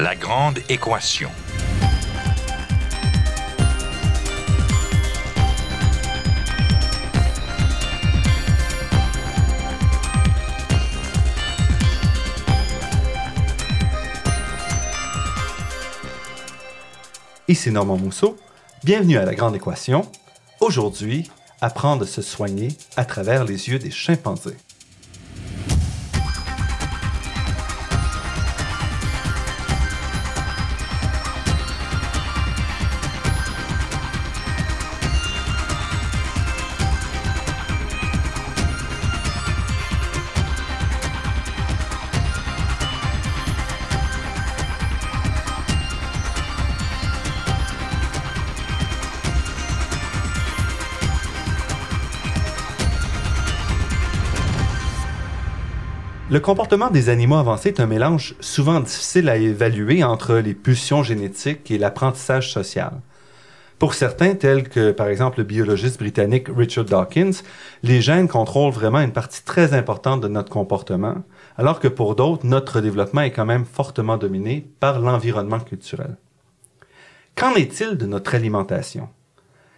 La grande équation. Ici Normand Mousseau. Bienvenue à La Grande Équation. Aujourd'hui, apprendre à se soigner à travers les yeux des chimpanzés. Le comportement des animaux avancés est un mélange souvent difficile à évaluer entre les pulsions génétiques et l'apprentissage social. Pour certains, tels que par exemple le biologiste britannique Richard Dawkins, les gènes contrôlent vraiment une partie très importante de notre comportement, alors que pour d'autres, notre développement est quand même fortement dominé par l'environnement culturel. Qu'en est-il de notre alimentation?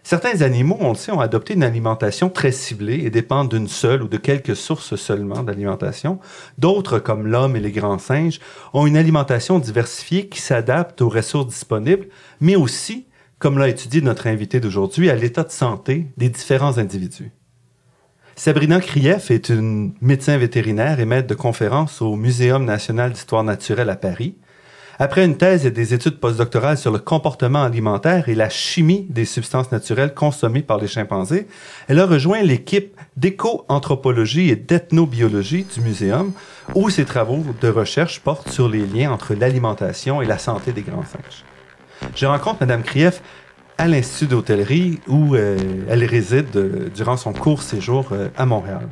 Certains animaux, on le sait, ont adopté une alimentation très ciblée et dépendent d'une seule ou de quelques sources seulement d'alimentation. D'autres, comme l'homme et les grands singes, ont une alimentation diversifiée qui s'adapte aux ressources disponibles, mais aussi, comme l'a étudié notre invité d'aujourd'hui, à l'état de santé des différents individus. Sabrina Krief est une médecin vétérinaire et maître de conférences au Muséum national d'histoire naturelle à Paris. Après une thèse et des études postdoctorales sur le comportement alimentaire et la chimie des substances naturelles consommées par les chimpanzés, elle a rejoint l'équipe d'éco-anthropologie et d'ethnobiologie du muséum, où ses travaux de recherche portent sur les liens entre l'alimentation et la santé des grands singes. Je rencontre Madame Krief à l'Institut d'hôtellerie où euh, elle réside euh, durant son court séjour euh, à Montréal.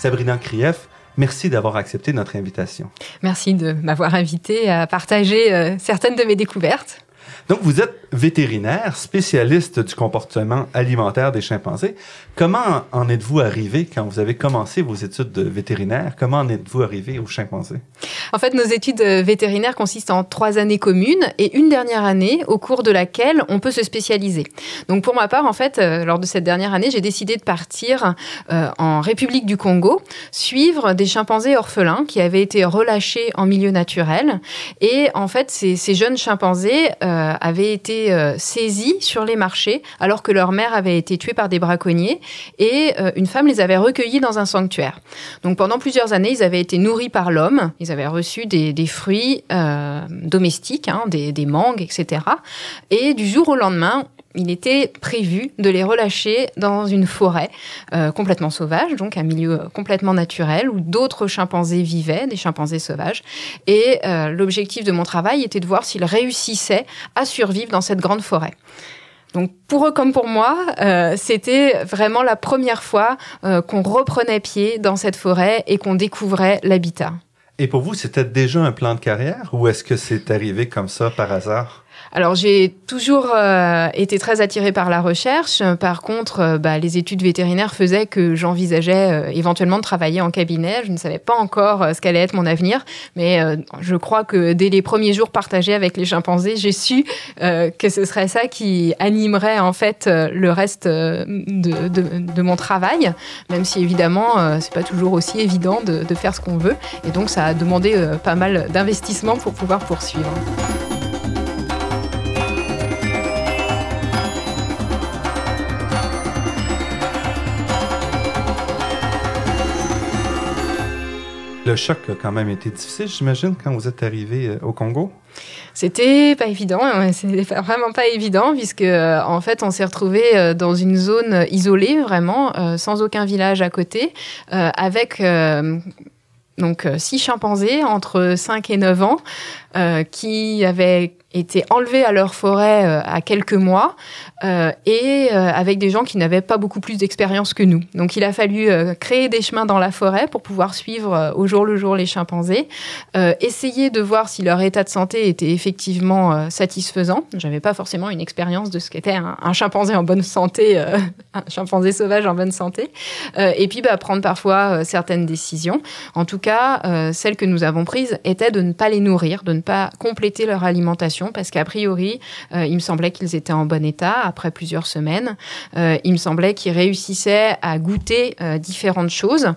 Sabrina Krief, merci d'avoir accepté notre invitation. Merci de m'avoir invité à partager euh, certaines de mes découvertes. Donc, vous êtes vétérinaire, spécialiste du comportement alimentaire des chimpanzés. Comment en êtes-vous arrivé quand vous avez commencé vos études de vétérinaire? Comment en êtes-vous arrivé aux chimpanzés? En fait, nos études vétérinaires consistent en trois années communes et une dernière année au cours de laquelle on peut se spécialiser. Donc, pour ma part, en fait, euh, lors de cette dernière année, j'ai décidé de partir euh, en République du Congo, suivre des chimpanzés orphelins qui avaient été relâchés en milieu naturel. Et en fait, ces, jeunes chimpanzés euh, avaient été euh, saisis sur les marchés alors que leur mère avait été tuée par des braconniers et euh, une femme les avait recueillis dans un sanctuaire. Donc pendant plusieurs années, ils avaient été nourris par l'homme, ils avaient reçu des, fruits euh, domestiques, hein, des, des mangues, etc. Et du jour au lendemain, il était prévu de les relâcher dans une forêt euh, complètement sauvage, donc un milieu complètement naturel où d'autres chimpanzés vivaient, des chimpanzés sauvages. Et euh, l'objectif de mon travail était de voir s'ils réussissaient à survivre dans cette grande forêt. Donc pour eux comme pour moi, euh, c'était vraiment la première fois euh, qu'on reprenait pied dans cette forêt et qu'on découvrait l'habitat. Et pour vous, c'était déjà un plan de carrière ou est-ce que c'est arrivé comme ça par hasard? Alors j'ai toujours euh, été très attirée par la recherche. Par contre, euh, bah, les études vétérinaires faisaient que j'envisageais euh, éventuellement de travailler en cabinet. Je ne savais pas encore euh, ce qu'allait être mon avenir, mais euh, je crois que dès les premiers jours partagés avec les chimpanzés, j'ai su que ce serait ça qui animerait en fait le reste de, de, de mon travail, même si évidemment c'est pas toujours aussi évident de, de faire ce qu'on veut. Et donc ça a demandé pas mal d'investissement pour pouvoir poursuivre. Le choc a quand même été difficile, j'imagine, quand vous êtes arrivé euh, au Congo. C'était pas évident, hein, c'était vraiment pas évident puisque euh, en fait on s'est retrouvé euh, dans une zone isolée vraiment, sans aucun village à côté, avec donc six chimpanzés entre 5 et 9 ans, qui avaient étaient enlevés à leur forêt euh, à quelques mois euh, et euh, avec des gens qui n'avaient pas beaucoup plus d'expérience que nous. Donc il a fallu créer des chemins dans la forêt pour pouvoir suivre au jour le jour les chimpanzés, essayer de voir si leur état de santé était effectivement satisfaisant. J'avais pas forcément une expérience de ce qu'était un, chimpanzé en bonne santé, un chimpanzé sauvage en bonne santé, et puis bah, prendre parfois certaines décisions. En tout cas, celle que nous avons prise était de ne pas les nourrir, de ne pas compléter leur alimentation parce qu'a priori, euh, il me semblait qu'ils étaient en bon état après plusieurs semaines. Euh, il me semblait qu'ils réussissaient à goûter euh, différentes choses.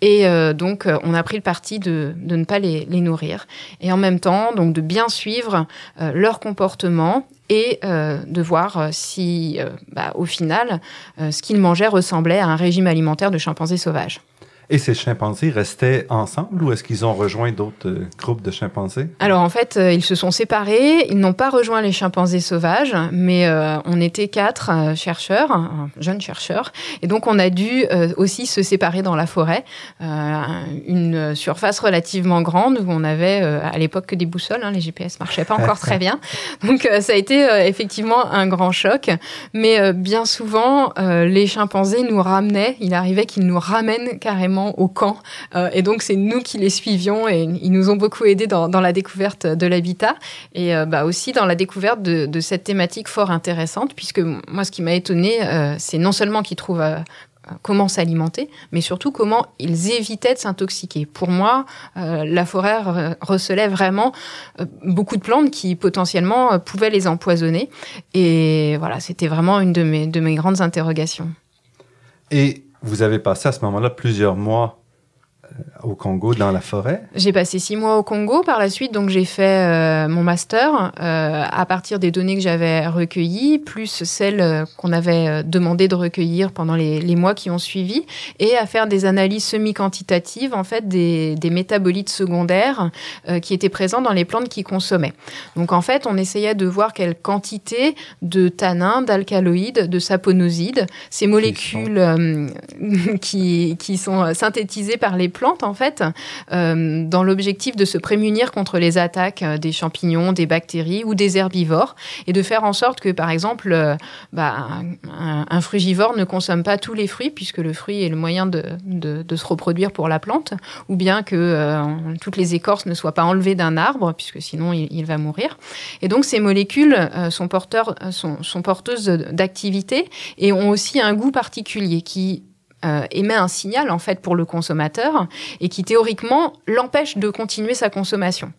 Et donc, on a pris le parti de, ne pas les, nourrir. Et en même temps, donc de bien suivre leur comportement et de voir si, bah, au final, ce qu'ils mangeaient ressemblait à un régime alimentaire de chimpanzés sauvages. Et ces chimpanzés restaient ensemble ou est-ce qu'ils ont rejoint d'autres euh, groupes de chimpanzés? Alors en fait, euh, ils se sont séparés. Ils n'ont pas rejoint les chimpanzés sauvages, mais euh, on était quatre chercheurs, jeunes chercheurs. Et donc on a dû aussi se séparer dans la forêt. une surface relativement grande où on avait à l'époque que des boussoles. Hein, les GPS marchaient pas encore très bien. Donc ça a été effectivement un grand choc. Mais bien souvent, les chimpanzés nous ramenaient. Il arrivait qu'ils nous ramènent carrément au camp. Euh, et donc, c'est nous qui les suivions et ils nous ont beaucoup aidés dans, la découverte de l'habitat et euh, bah, aussi dans la découverte de, cette thématique fort intéressante, puisque moi, ce qui m'a étonné, euh, c'est non seulement qu'ils trouvent comment s'alimenter, mais surtout comment ils évitaient de s'intoxiquer. Pour moi, la forêt recelait vraiment beaucoup de plantes qui potentiellement pouvaient les empoisonner. Et voilà, c'était vraiment une de mes, de mes grandes interrogations. Et vous avez passé à ce moment-là plusieurs mois au Congo, dans la forêt? J'ai passé six mois au Congo. Par la suite, donc j'ai fait euh, mon master euh, à partir des données que j'avais recueillies, plus celles qu'on avait demandé de recueillir pendant les, les, mois qui ont suivi, et à faire des analyses semi-quantitatives en fait des, des métabolites secondaires qui étaient présents dans les plantes qui consommaient. Donc en fait, on essayait de voir quelle quantité de tanins, d'alcaloïdes, de saponosides, ces molécules qui, qui sont synthétisées par les plantes, en fait, euh, dans l'objectif de se prémunir contre les attaques euh, des champignons, des bactéries ou des herbivores, et de faire en sorte que, par exemple, euh, bah, un, frugivore ne consomme pas tous les fruits, puisque le fruit est le moyen de, se reproduire pour la plante, ou bien que toutes les écorces ne soient pas enlevées d'un arbre, puisque sinon il, va mourir. Et donc ces molécules sont, porteurs, sont, sont porteuses d'activité et ont aussi un goût particulier qui euh, émet un signal en fait pour le consommateur et qui théoriquement l'empêche de continuer sa consommation.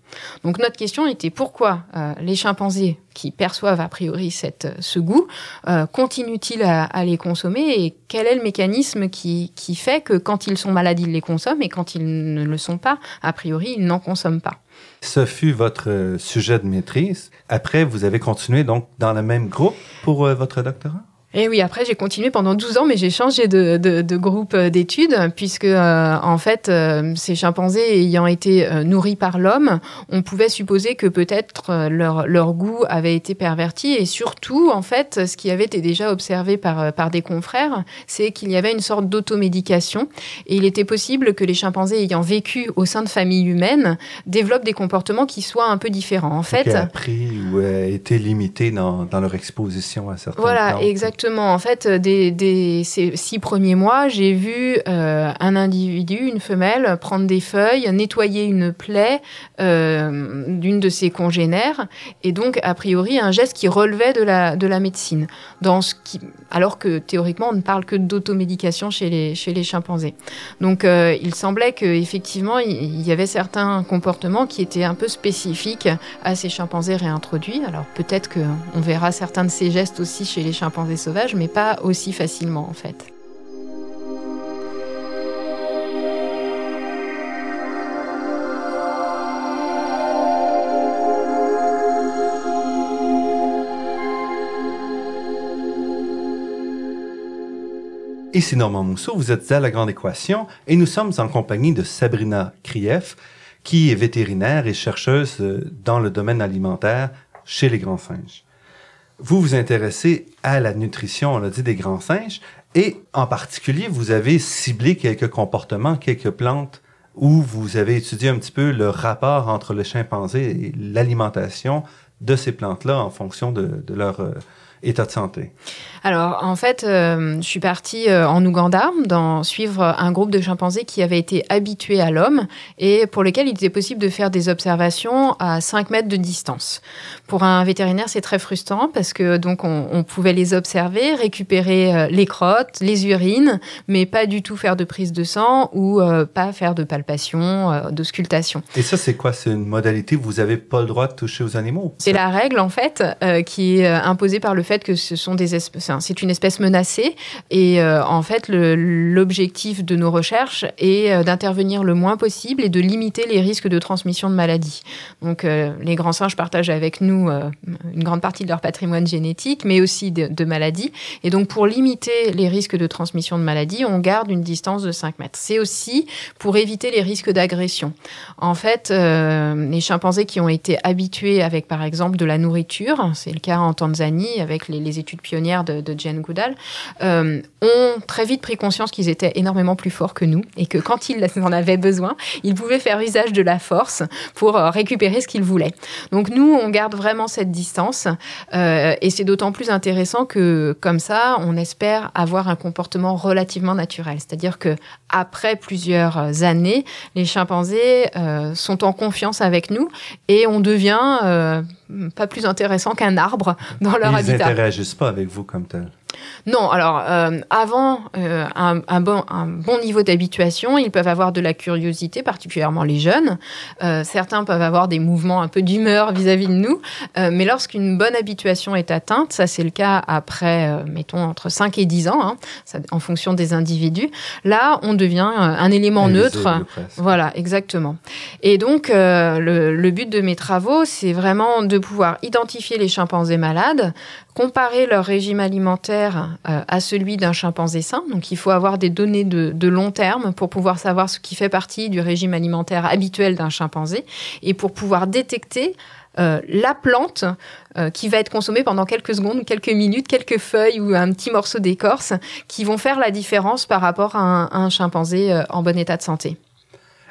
Donc notre question était pourquoi euh, les chimpanzés qui perçoivent a priori cette, ce goût euh, continuent-ils à, les consommer et quel est le mécanisme qui, qui fait que quand ils sont malades ils les consomment et quand ils ne le sont pas a priori ils n'en consomment pas? Ce fut votre sujet de maîtrise. Après, vous avez continué donc dans le même groupe pour votre doctorat? Et oui, après j'ai continué pendant 12 ans, mais j'ai changé de, de, de groupe euh, d'études, puisque euh, en fait, euh, ces chimpanzés ayant été nourris par l'homme, on pouvait supposer que peut-être leur, leur goût avait été perverti, et surtout, en fait, ce qui avait été déjà observé par, par des confrères, c'est qu'il y avait une sorte d'automédication, et il était possible que les chimpanzés ayant vécu au sein de familles humaines développent des comportements qui soient un peu différents. En fait, appris ou été limités dans, dans leur exposition à certains. Voilà, exactement en fait, des, ces six premiers mois, j'ai vu euh, un individu, une femelle, prendre des feuilles, nettoyer une plaie euh, d'une de ses congénères, et donc, a priori, un geste qui relevait de la, de la médecine, alors que théoriquement, on ne parle que d'automédication chez les, chimpanzés. Donc, euh, il semblait qu'effectivement, il y avait certains comportements qui étaient un peu spécifiques à ces chimpanzés réintroduits. Alors, peut-être qu'on verra certains de ces gestes aussi chez les chimpanzés sauvages mais pas aussi facilement en fait. Ici Normand Mousseau, vous êtes à La Grande Équation et nous sommes en compagnie de Sabrina Krief, qui est vétérinaire et chercheuse dans le domaine alimentaire chez les grands singes vous vous intéressez à la nutrition, on l'a dit, des grands singes, et en particulier, vous avez ciblé quelques comportements, quelques plantes où vous avez étudié un petit peu le rapport entre le chimpanzé et l'alimentation de ces plantes-là en fonction de, leur euh, état de santé. Alors, en fait, euh, je suis partie euh, en Ouganda dans, suivre un groupe de chimpanzés qui avait été habitués à l'homme et pour lequel il était possible de faire des observations à 5 mètres de distance. Pour un vétérinaire, c'est très frustrant parce que donc on, pouvait les observer, récupérer euh, les crottes, les urines, mais pas du tout faire de prise de sang ou pas faire de palpation, d'auscultation. Et ça, c'est quoi? C'est une modalité Vous n'avez pas le droit de toucher aux animaux? C'est la règle, en fait, qui est imposée par le fait que ce sont des espèces c'est une espèce menacée. Et euh, en fait, l'objectif de nos recherches est euh, d'intervenir le moins possible et de limiter les risques de transmission de maladies. Donc, euh, les grands singes partagent avec nous une grande partie de leur patrimoine génétique, mais aussi de, maladies. Et donc, pour limiter les risques de transmission de maladies, on garde une distance de 5 mètres. C'est aussi pour éviter les risques d'agression. En fait, les chimpanzés qui ont été habitués avec, par exemple, de la nourriture, c'est le cas en Tanzanie avec les, études pionnières de de Jane Goodall, euh, ont très vite pris conscience qu'ils étaient énormément plus forts que nous et que quand ils en avaient besoin, ils pouvaient faire usage de la force pour euh, récupérer ce qu'ils voulaient. Donc nous, on garde vraiment cette distance euh, et c'est d'autant plus intéressant que comme ça, on espère avoir un comportement relativement naturel. C'est-à-dire que après plusieurs années, les chimpanzés sont en confiance avec nous et on devient pas plus intéressant qu'un arbre dans leur habitat. Ils n'interagissent pas avec vous comme tel. Non, alors euh, avant euh, un, bon, un, bon, niveau d'habituation, ils peuvent avoir de la curiosité, particulièrement les jeunes. Euh, certains peuvent avoir des mouvements un peu d'humeur vis-à-vis de nous, mais lorsqu'une bonne habituation est atteinte, ça c'est le cas après, mettons, entre 5 et 10 ans, hein, en fonction des individus, là on devient un élément neutre. Voilà, exactement. Et donc le, le but de mes travaux, c'est vraiment de pouvoir identifier les chimpanzés malades, comparer leur régime alimentaire euh, à celui d'un chimpanzé sain. Donc il faut avoir des données de, long terme pour pouvoir savoir ce qui fait partie du régime alimentaire habituel d'un chimpanzé et pour pouvoir détecter euh, la plante euh, qui va être consommée pendant quelques secondes, quelques minutes, quelques feuilles ou un petit morceau d'écorce qui vont faire la différence par rapport à un chimpanzé en bon état de santé.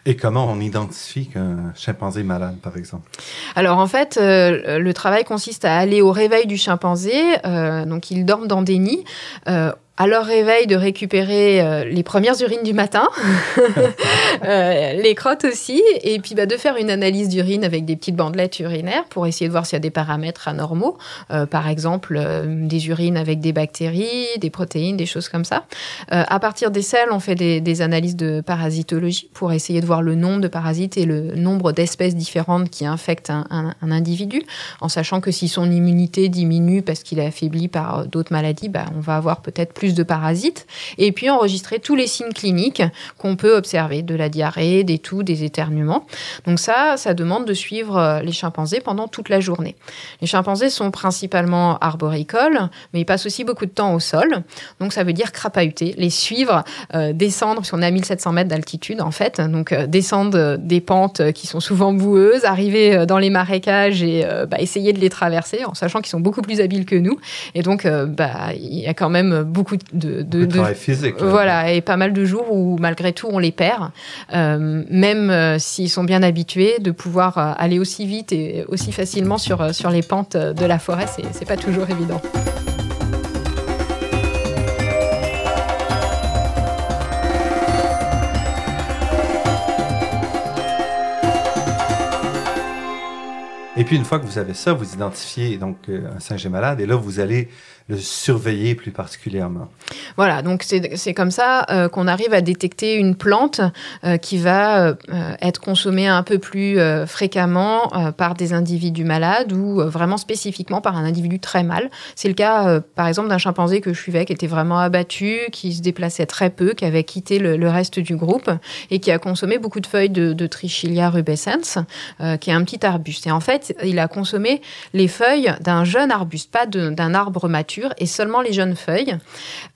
Et comment on identifie qu'un chimpanzé est malade, par exemple? Alors en fait, euh, le travail consiste à aller au réveil du chimpanzé. Euh, donc ils dorment dans des nids. Euh, à leur réveil de récupérer euh, les premières urines du matin, euh, les crottes aussi, et puis bah, de faire une analyse d'urine avec des petites bandelettes urinaires pour essayer de voir s'il y a des paramètres anormaux, euh, par exemple des urines avec des bactéries, des protéines, des choses comme ça. à partir des selles, on fait des, analyses de parasitologie pour essayer de voir le nombre de parasites et le nombre d'espèces différentes qui infectent un, individu, en sachant que si son immunité diminue parce qu'il est affaibli par d'autres maladies, bah, on va avoir peut-être de parasites, et puis enregistrer tous les signes cliniques qu'on peut observer, de la diarrhée, des toux, des éternuements. Donc ça, ça demande de suivre euh, les chimpanzés pendant toute la journée. Les chimpanzés sont principalement arboricoles, mais ils passent aussi beaucoup de temps au sol. Donc ça veut dire crapahuter, les suivre, euh, descendre, parce qu'on est à 1700 mètres d'altitude en fait, donc euh, descendre des pentes qui sont souvent boueuses, arriver dans les marécages et bah, essayer de les traverser en sachant qu'ils sont beaucoup plus habiles que nous. Et donc bah, il y a quand même beaucoup de, de, travail physique. Voilà, et pas mal de jours où malgré tout on les perd, euh, même euh, s'ils sont bien habitués, de pouvoir euh, aller aussi vite et aussi facilement sur, sur les pentes de la forêt, c'est pas toujours évident. Et puis une fois que vous avez ça, vous identifiez donc un singe malade et là vous allez le surveiller plus particulièrement. Voilà, donc c'est comme ça euh, qu'on arrive à détecter une plante euh, qui va euh, être consommée un peu plus fréquemment par des individus malades ou vraiment spécifiquement par un individu très mal. C'est le cas, par exemple, d'un chimpanzé que je suivais qui était vraiment abattu, qui se déplaçait très peu, qui avait quitté le, reste du groupe et qui a consommé beaucoup de feuilles de, de Trichilia rubescens, qui est un petit arbuste. Et en fait, il a consommé les feuilles d'un jeune arbuste, pas d'un arbre mature, et seulement les jeunes feuilles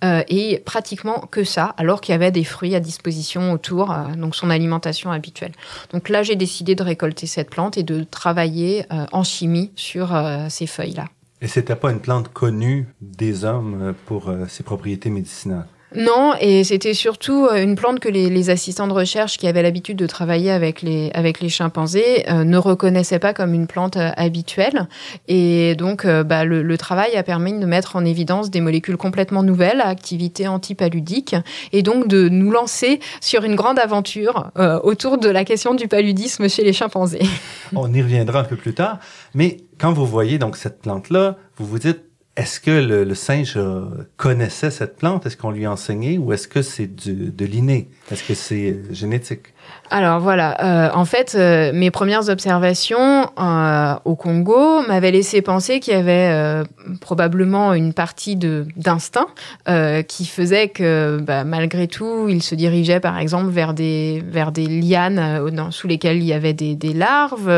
et pratiquement que ça, alors qu'il y avait des fruits à disposition autour, euh, donc son alimentation habituelle. Donc là, j'ai décidé de récolter cette plante et de travailler euh, en chimie sur euh, ces feuilles-là. Et c'était pas une plante connue des hommes pour ses propriétés médicinales? Non, et c'était surtout euh, une plante que les, assistants de recherche qui avaient l'habitude de travailler avec les, avec les chimpanzés euh, ne reconnaissaient pas comme une plante euh, habituelle. Et donc, bah, le, travail a permis de mettre en évidence des molécules complètement nouvelles à activité antipaludique et donc de nous lancer sur une grande aventure autour de la question du paludisme chez les chimpanzés. On y reviendra un peu plus tard, mais quand vous voyez donc cette plante-là, vous vous dites est-ce que le, singe euh, connaissait cette plante? Est-ce qu'on lui a enseigné ou est-ce que c'est de l'inné? Est-ce que c'est euh, génétique? Alors voilà, euh, en fait, euh, mes premières observations euh, au Congo m'avaient laissé penser qu'il y avait probablement une partie d'instinct qui faisait que bah, malgré tout, il se dirigeait par exemple vers des vers des lianes sous lesquelles il y avait des, des larves,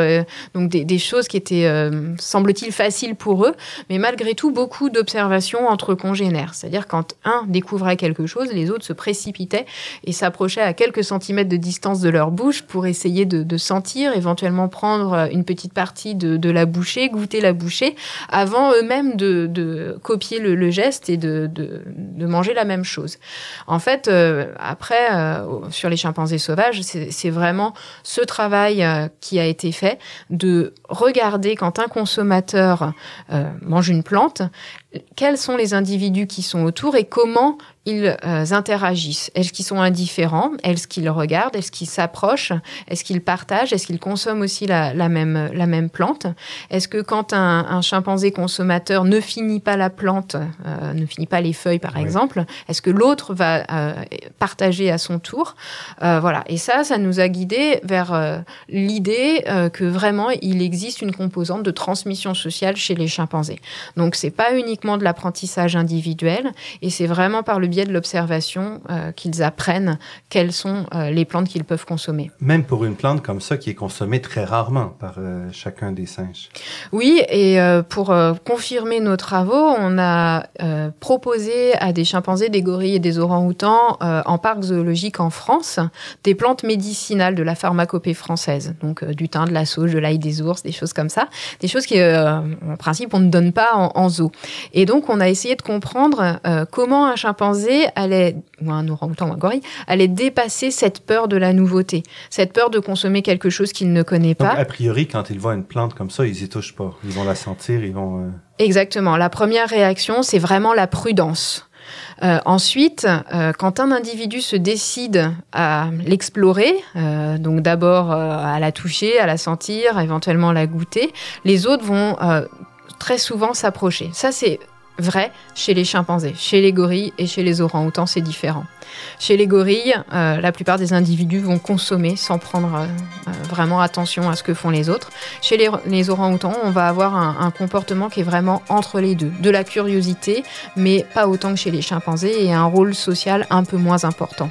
donc des, des, choses qui étaient semble-t-il faciles pour eux, mais malgré tout beaucoup d'observations entre congénères, c'est-à-dire quand un découvrait quelque chose, les autres se précipitaient et s'approchaient à quelques centimètres de distance de leur bouche pour essayer de, sentir, éventuellement prendre une petite partie de, la bouchée, goûter la bouchée, avant eux-mêmes de, copier le, geste et de, manger la même chose. En fait, euh, après, euh, sur les chimpanzés sauvages, c'est vraiment ce travail euh, qui a été fait de regarder quand un consommateur mange une plante, quels sont les individus qui sont autour et comment ils euh, interagissent? Est-ce qu'ils sont indifférents? Est-ce qu'ils regardent? Est-ce qu'ils s'approchent? Est-ce qu'ils partagent? Est-ce qu'ils consomment aussi la, même, la même plante? Est-ce que quand un, chimpanzé consommateur ne finit pas la plante, euh, ne finit pas les feuilles par exemple, est-ce que l'autre va euh, partager à son tour? Voilà. Et ça, ça nous a guidés vers l'idée que vraiment il existe une composante de transmission sociale chez les chimpanzés. Donc c'est pas uniquement de l'apprentissage individuel et c'est vraiment par le biais de l'observation euh, qu'ils apprennent quelles sont euh, les plantes qu'ils peuvent consommer. Même pour une plante comme ça qui est consommée très rarement par euh, chacun des singes. Oui, et pour confirmer nos travaux, on a proposé à des chimpanzés, des gorilles et des orang-outans en parc zoologique en France des plantes médicinales de la pharmacopée française, donc du thym, de la sauge, de l'ail des ours, des choses comme ça, des choses qui, en principe, on ne donne pas en, en zoo. Et donc, on a essayé de comprendre euh, comment un chimpanzé allait, ou un orang-outan ou un gorille, allait dépasser cette peur de la nouveauté, cette peur de consommer quelque chose qu'il ne connaît pas. Donc, a priori, quand ils voient une plante comme ça, ils y touchent pas. Ils vont la sentir, ils vont. Euh, Exactement. La première réaction, c'est vraiment la prudence. Euh, ensuite, quand un individu se décide à l'explorer, donc d'abord à la toucher, à la sentir, éventuellement la goûter, les autres vont très souvent s'approcher. Ça, c'est vrai chez les chimpanzés. Chez les gorilles et chez les orang-outans, c'est différent. Chez les gorilles, euh, la plupart des individus vont consommer sans prendre euh, euh, vraiment attention à ce que font les autres. Chez les, orang-outans, on va avoir un, comportement qui est vraiment entre les deux. De la curiosité, mais pas autant que chez les chimpanzés, et un rôle social un peu moins important.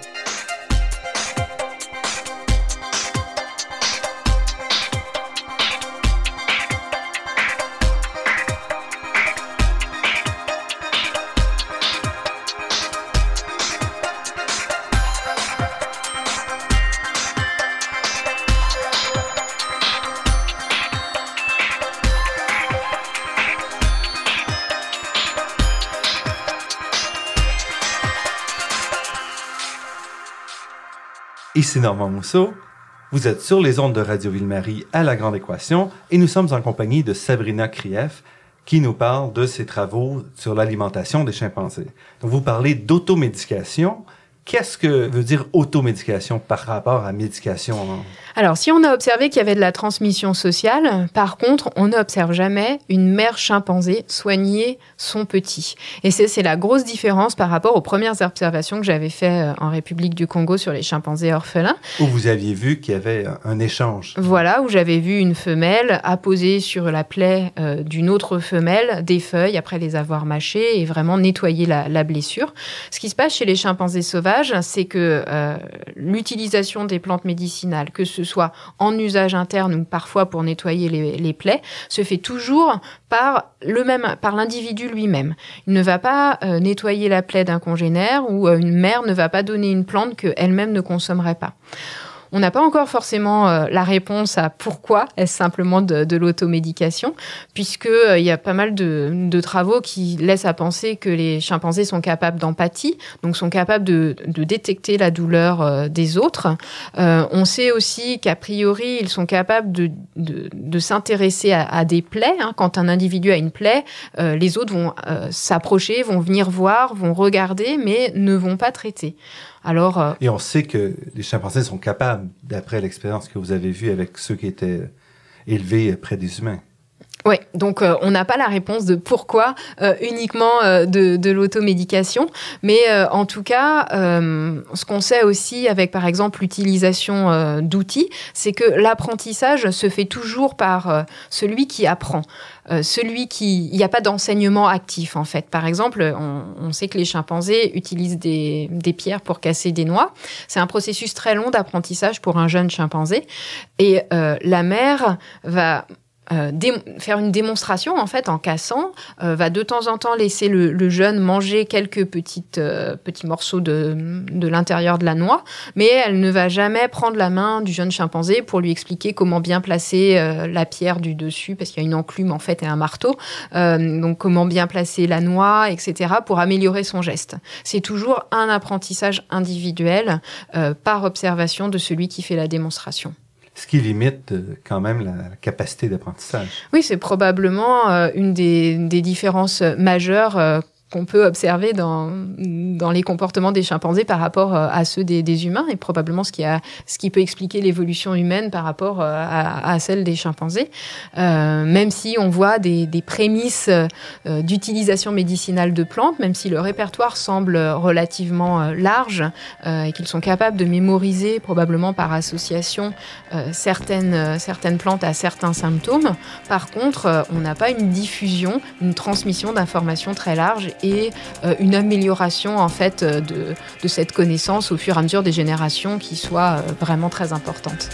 Ici Normand Mousseau. Vous êtes sur les ondes de Radio Ville-Marie à La Grande Équation et nous sommes en compagnie de Sabrina Krief qui nous parle de ses travaux sur l'alimentation des chimpanzés. Donc vous parlez d'automédication. Qu'est-ce que veut dire automédication par rapport à médication alors, si on a observé qu'il y avait de la transmission sociale, par contre, on n'observe jamais une mère chimpanzé soigner son petit. Et c'est la grosse différence par rapport aux premières observations que j'avais faites euh, en République du Congo sur les chimpanzés orphelins. Où vous aviez vu qu'il y avait un échange. Voilà, où j'avais vu une femelle apposer sur la plaie euh, d'une autre femelle des feuilles après les avoir mâchées et vraiment nettoyer la, blessure. Ce qui se passe chez les chimpanzés sauvages, c'est que euh, l'utilisation des plantes médicinales, que ce soit en usage interne ou parfois pour nettoyer les, plaies, se fait toujours par le même, par l'individu lui-même. Il ne va pas euh, nettoyer la plaie d'un congénère ou euh, une mère ne va pas donner une plante qu'elle-même ne consommerait pas. On n'a pas encore forcément euh, la réponse à pourquoi est-ce simplement de, l'automédication, puisque il y a pas mal de, travaux qui laissent à penser que les chimpanzés sont capables d'empathie, donc sont capables de, détecter la douleur des autres. on sait aussi qu'a priori, ils sont capables de, s'intéresser à, des plaies. Hein. Quand un individu a une plaie, les autres vont s'approcher, vont venir voir, vont regarder, mais ne vont pas traiter. Alors, euh, Et on sait que les chimpanzés sont capables, d'après l'expérience que vous avez vue avec ceux qui étaient élevés près des humains. Oui, donc euh, on n'a pas la réponse de pourquoi euh, uniquement de, de l'automédication, mais en tout cas, ce qu'on sait aussi avec par exemple l'utilisation d'outils, c'est que l'apprentissage se fait toujours par celui qui apprend. Euh, celui qui... Il n'y a pas d'enseignement actif, en fait. Par exemple, on, sait que les chimpanzés utilisent des, pierres pour casser des noix. C'est un processus très long d'apprentissage pour un jeune chimpanzé. Et euh, la mère va euh, faire une démonstration en fait en cassant, euh, va de temps en temps laisser le, jeune manger quelques petites, euh, petits morceaux de, de l'intérieur de la noix, mais elle ne va jamais prendre la main du jeune chimpanzé pour lui expliquer comment bien placer la pierre du dessus, parce qu'il y a une enclume en fait et un marteau, donc comment bien placer la noix, etc., pour améliorer son geste. C'est toujours un apprentissage individuel par observation de celui qui fait la démonstration ce qui limite euh, quand même la, capacité d'apprentissage. Oui, c'est probablement euh, une des, des, différences majeures euh, qu'on peut observer dans, dans les comportements des chimpanzés par rapport euh, à ceux des, humains et probablement ce qui, a, ce qui peut expliquer l'évolution humaine par rapport euh, à, celle des chimpanzés. Euh, même si on voit des, des prémices d'utilisation médicinale de plantes, même si le répertoire semble relativement large et qu'ils sont capables de mémoriser probablement par association certaines, certaines plantes à certains symptômes. Par contre, on n'a pas une diffusion, une transmission d'informations très large et euh, une amélioration en fait euh, de, de, cette connaissance au fur et à mesure des générations qui soit euh, vraiment très importante.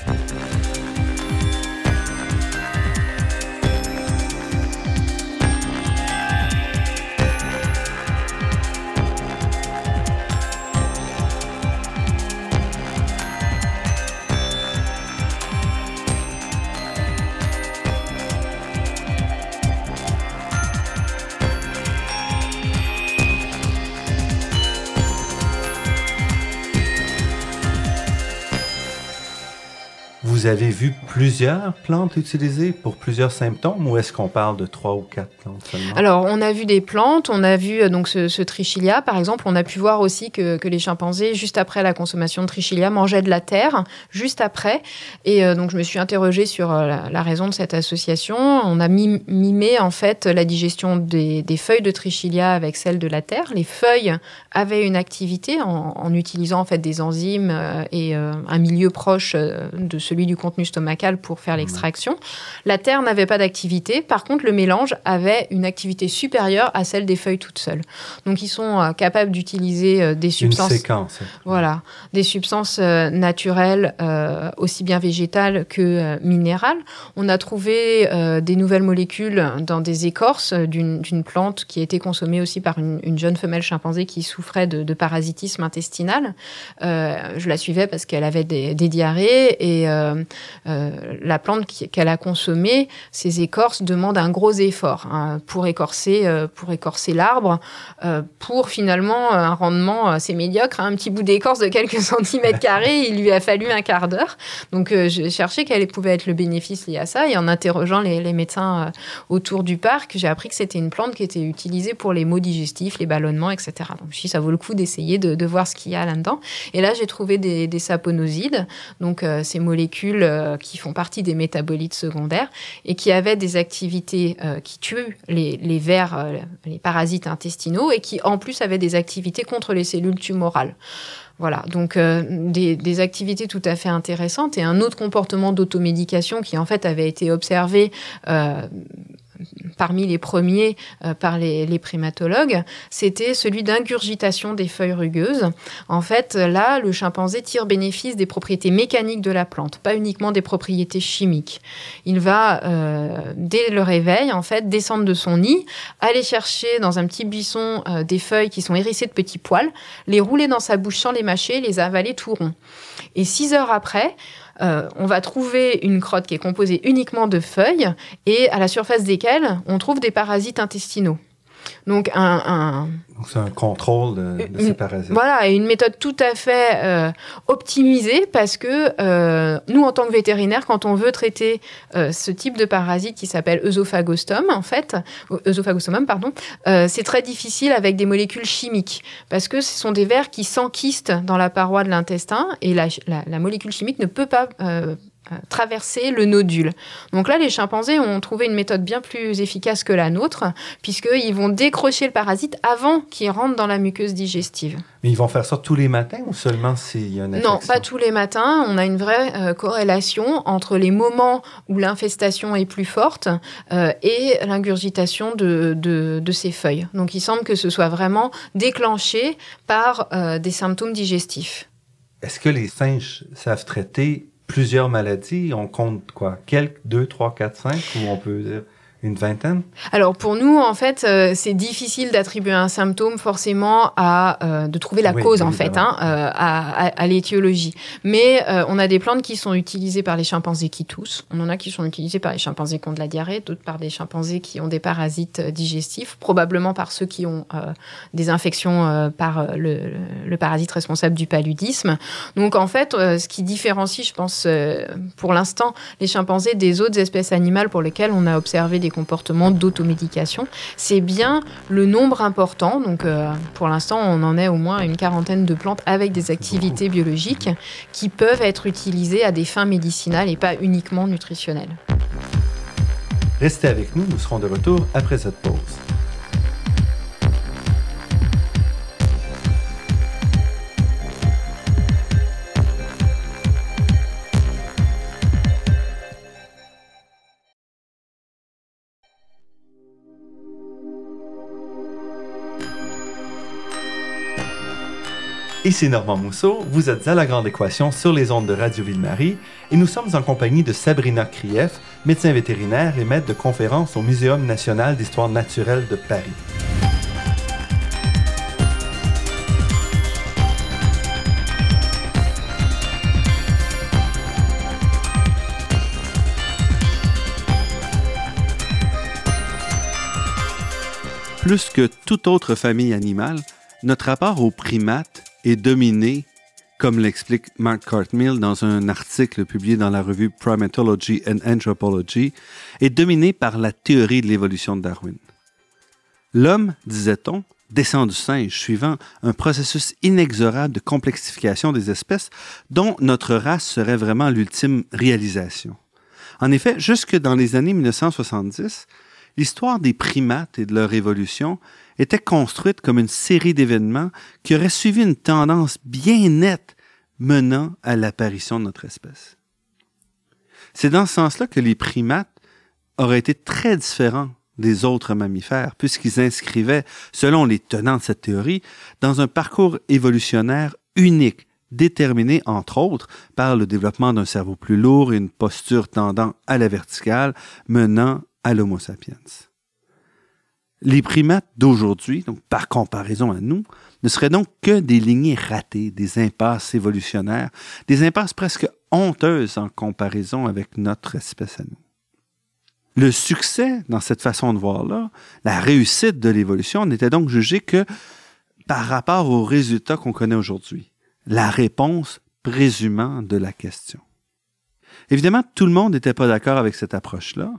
Vous avez vu plusieurs plantes utilisées pour plusieurs symptômes ou est-ce qu'on parle de trois ou quatre plantes seulement? Alors, on a vu des plantes, on a vu euh, donc ce, trichilia, par exemple. On a pu voir aussi que, les chimpanzés, juste après la consommation de trichilia, mangeaient de la terre, juste après. Et euh, donc, je me suis interrogée sur euh, la, raison de cette association. On a mimé, en fait, la digestion des, feuilles de trichilia avec celle de la terre. Les feuilles avaient une activité en utilisant, en fait, des enzymes et un milieu proche de celui du contenu stomacal pour faire l'extraction. La terre n'avait pas d'activité. Par contre, le mélange avait une activité supérieure à celle des feuilles toutes seules. Donc, ils sont euh, capables d'utiliser euh, des substances. Une séquence. Voilà, des substances euh, naturelles, aussi bien végétales que minérales. On a trouvé des nouvelles molécules dans des écorces d'une plante qui a été consommée aussi par une, jeune femelle chimpanzé qui souffrait de, parasitisme intestinal. je la suivais parce qu'elle avait des, des diarrhées et la plante qu'elle a consommée, ses écorces demandent un gros effort hein, pour écorcer, euh, pour écorcer l'arbre, euh, pour finalement un rendement assez médiocre. Hein, un petit bout d'écorce de quelques centimètres carrés, il lui a fallu un quart d'heure. Donc je cherchais quel pouvait être le bénéfice lié à ça et en interrogeant les, médecins autour du parc, j'ai appris que c'était une plante qui était utilisée pour les maux digestifs, les ballonnements, etc. Donc je ça vaut le coup d'essayer de, voir ce qu'il y a là-dedans. Et là, j'ai trouvé des saponosides, donc ces molécules euh, qui font partie des métabolites secondaires et qui avaient des activités euh, qui tuent les, vers, euh, les parasites intestinaux et qui en plus avaient des activités contre les cellules tumorales. Voilà, donc des, activités tout à fait intéressantes et un autre comportement d'automédication qui en fait avait été observé parmi les premiers par les, primatologues, c'était celui d'ingurgitation des feuilles rugueuses. En fait, là, le chimpanzé tire bénéfice des propriétés mécaniques de la plante, pas uniquement des propriétés chimiques. Il va, dès le réveil, en fait, descendre de son nid, aller chercher dans un petit buisson des feuilles qui sont hérissées de petits poils, les rouler dans sa bouche sans les mâcher, les avaler tout rond. Et six heures après, euh, on va trouver une crotte qui est composée uniquement de feuilles et à la surface desquelles on trouve des parasites intestinaux. Donc un, c'est un contrôle de, ces parasites. Voilà, et une méthode tout à fait euh, optimisée parce que euh, nous, en tant que vétérinaires, quand on veut traiter euh, ce type de parasite qui s'appelle œsophagostum, en fait, œsophagostomum, pardon, c'est très difficile avec des molécules chimiques parce que ce sont des vers qui s'enquistent dans la paroi de l'intestin et la, la, molécule chimique ne peut pas euh, traverser le nodule. Donc là, les chimpanzés ont trouvé une méthode bien plus efficace que la nôtre, puisqu'ils vont décrocher le parasite avant qu'il rentre dans la muqueuse digestive. Mais ils vont faire ça tous les matins ou seulement s'il y a une infection? Non, pas tous les matins. On a une vraie euh, corrélation entre les moments où l'infestation est plus forte euh, et l'ingurgitation de, de, ces feuilles. Donc il semble que ce soit vraiment déclenché par des symptômes digestifs. Est-ce que les singes savent traiter plusieurs maladies. On compte quoi? Quelques, deux, trois, quatre, cinq Ou on peut dire? Une vingtaine? Alors pour nous, en fait, euh, c'est difficile d'attribuer un symptôme forcément à euh, de trouver la cause en fait, hein, euh, à, à, l'étiologie. Mais on a des plantes qui sont utilisées par les chimpanzés qui toussent. On en a qui sont utilisées par les chimpanzés qui ont de la diarrhée, d'autres par des chimpanzés qui ont des parasites digestifs, probablement par ceux qui ont des infections par le, le, parasite responsable du paludisme. Donc en fait, ce qui différencie, je pense, pour l'instant, les chimpanzés des autres espèces animales pour lesquelles on a observé des comportements d'automédication, c'est bien le nombre important. Donc, euh, pour l'instant, on en est au moins une quarantaine de plantes avec des activités biologiques qui peuvent être utilisées à des fins médicinales et pas uniquement nutritionnelles. Restez avec nous, nous serons de retour après cette pause. Ici Normand Mousseau, vous êtes à La Grande Équation sur les ondes de Radio Ville-Marie et nous sommes en compagnie de Sabrina Krief, médecin vétérinaire et maître de conférence au Muséum national d'histoire naturelle de Paris. Plus que toute autre famille animale, notre rapport aux primates est dominé, comme l'explique Mark Cartmill dans un article publié dans la revue Primatology and Anthropology, est dominé par la théorie de l'évolution de Darwin. L'homme, disait-on, descend du singe, suivant un processus inexorable de complexification des espèces dont notre race serait vraiment l'ultime réalisation. En effet, jusque dans les années 1970, l'histoire des primates et de leur évolution était construite comme une série d'événements qui auraient suivi une tendance bien nette menant à l'apparition de notre espèce. C'est dans ce sens-là que les primates auraient été très différents des autres mammifères, puisqu'ils inscrivaient, selon les tenants de cette théorie, dans un parcours évolutionnaire unique, déterminé entre autres par le développement d'un cerveau plus lourd et une posture tendant à la verticale, menant à l'Homo sapiens. Les primates d'aujourd'hui, donc par comparaison à nous, ne seraient donc que des lignées ratées, des impasses évolutionnaires, des impasses presque honteuses en comparaison avec notre espèce à nous. Le succès dans cette façon de voir-là, la réussite de l'évolution n'était donc jugée que par rapport aux résultats qu'on connaît aujourd'hui, la réponse présumant de la question. Évidemment, tout le monde n'était pas d'accord avec cette approche-là,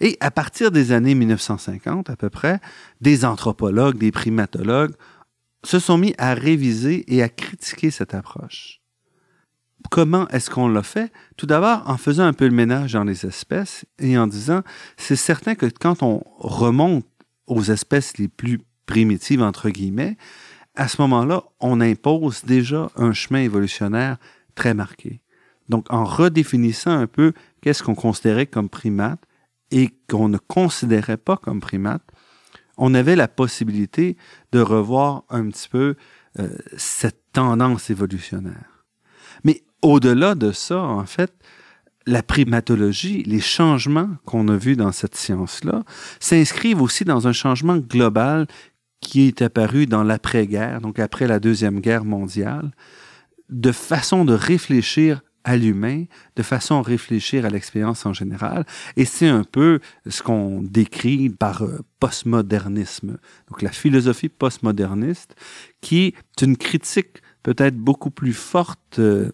et à partir des années 1950 à peu près, des anthropologues, des primatologues se sont mis à réviser et à critiquer cette approche. Comment est-ce qu'on l'a fait? Tout d'abord en faisant un peu le ménage dans les espèces et en disant, c'est certain que quand on remonte aux espèces les plus primitives, entre guillemets, à ce moment-là, on impose déjà un chemin évolutionnaire très marqué. Donc, en redéfinissant un peu qu'est-ce qu'on considérait comme primate, et qu'on ne considérait pas comme primates, on avait la possibilité de revoir un petit peu euh, cette tendance évolutionnaire. Mais au-delà de ça, en fait, la primatologie, les changements qu'on a vus dans cette science-là, s'inscrivent aussi dans un changement global qui est apparu dans l'après-guerre, donc après la Deuxième Guerre mondiale, de façon de réfléchir à l'humain, de façon à réfléchir à l'expérience en général. Et c'est un peu ce qu'on décrit par euh, postmodernisme. Donc la philosophie postmoderniste, qui est une critique peut-être beaucoup plus forte euh,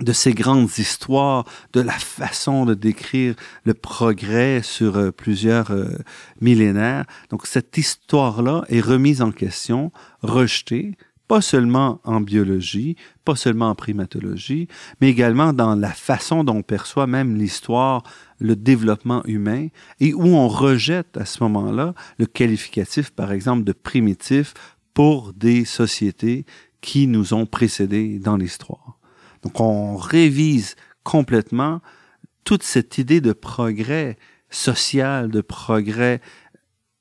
de ces grandes histoires, de la façon de décrire le progrès sur euh, plusieurs millénaires. Donc cette histoire-là est remise en question, rejetée, pas seulement en biologie, pas seulement en primatologie, mais également dans la façon dont on perçoit même l'histoire, le développement humain, et où on rejette à ce moment-là le qualificatif, par exemple, de primitif pour des sociétés qui nous ont précédés dans l'histoire. Donc on révise complètement toute cette idée de progrès social, de progrès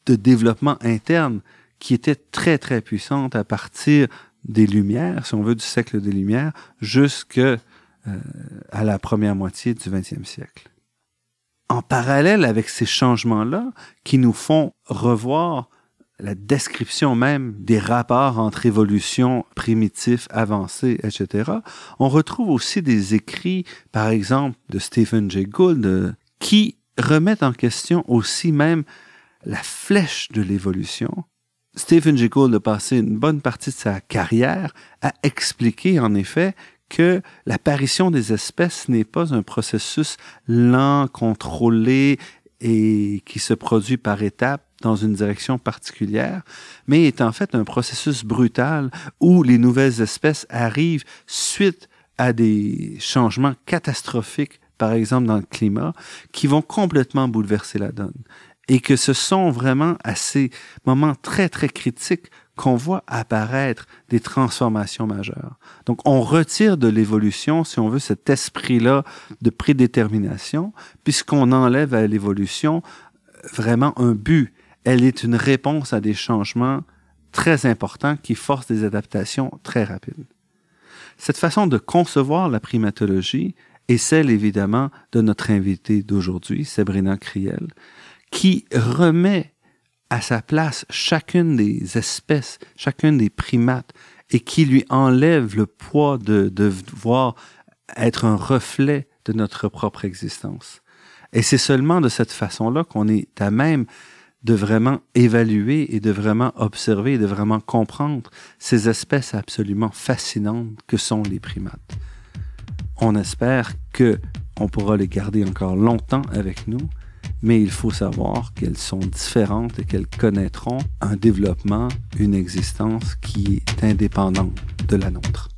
de développement interne qui était très, très puissante à partir des Lumières, si on veut, du siècle des Lumières, jusque euh, à la première moitié du XXe siècle. En parallèle avec ces changements-là, qui nous font revoir la description même des rapports entre évolution primitif, avancée, etc., on retrouve aussi des écrits, par exemple, de Stephen Jay Gould, euh, qui remettent en question aussi même la flèche de l'évolution, Stephen Gould a passé une bonne partie de sa carrière à expliquer en effet que l'apparition des espèces n'est pas un processus lent, contrôlé et qui se produit par étapes dans une direction particulière, mais est en fait un processus brutal où les nouvelles espèces arrivent suite à des changements catastrophiques, par exemple dans le climat, qui vont complètement bouleverser la donne et que ce sont vraiment à ces moments très, très critiques qu'on voit apparaître des transformations majeures. Donc, on retire de l'évolution, si on veut, cet esprit-là de prédétermination, puisqu'on enlève à l'évolution vraiment un but. Elle est une réponse à des changements très importants qui forcent des adaptations très rapides. Cette façon de concevoir la primatologie est celle, évidemment, de notre invité d'aujourd'hui, Sabrina Criel, qui remet à sa place chacune des espèces, chacune des primates, et qui lui enlève le poids de, de devoir être un reflet de notre propre existence. Et c'est seulement de cette façon-là qu'on est à même de vraiment évaluer et de vraiment observer et de vraiment comprendre ces espèces absolument fascinantes que sont les primates. On espère que on pourra les garder encore longtemps avec nous mais il faut savoir qu'elles sont différentes et qu'elles connaîtront un développement, une existence qui est indépendante de la nôtre.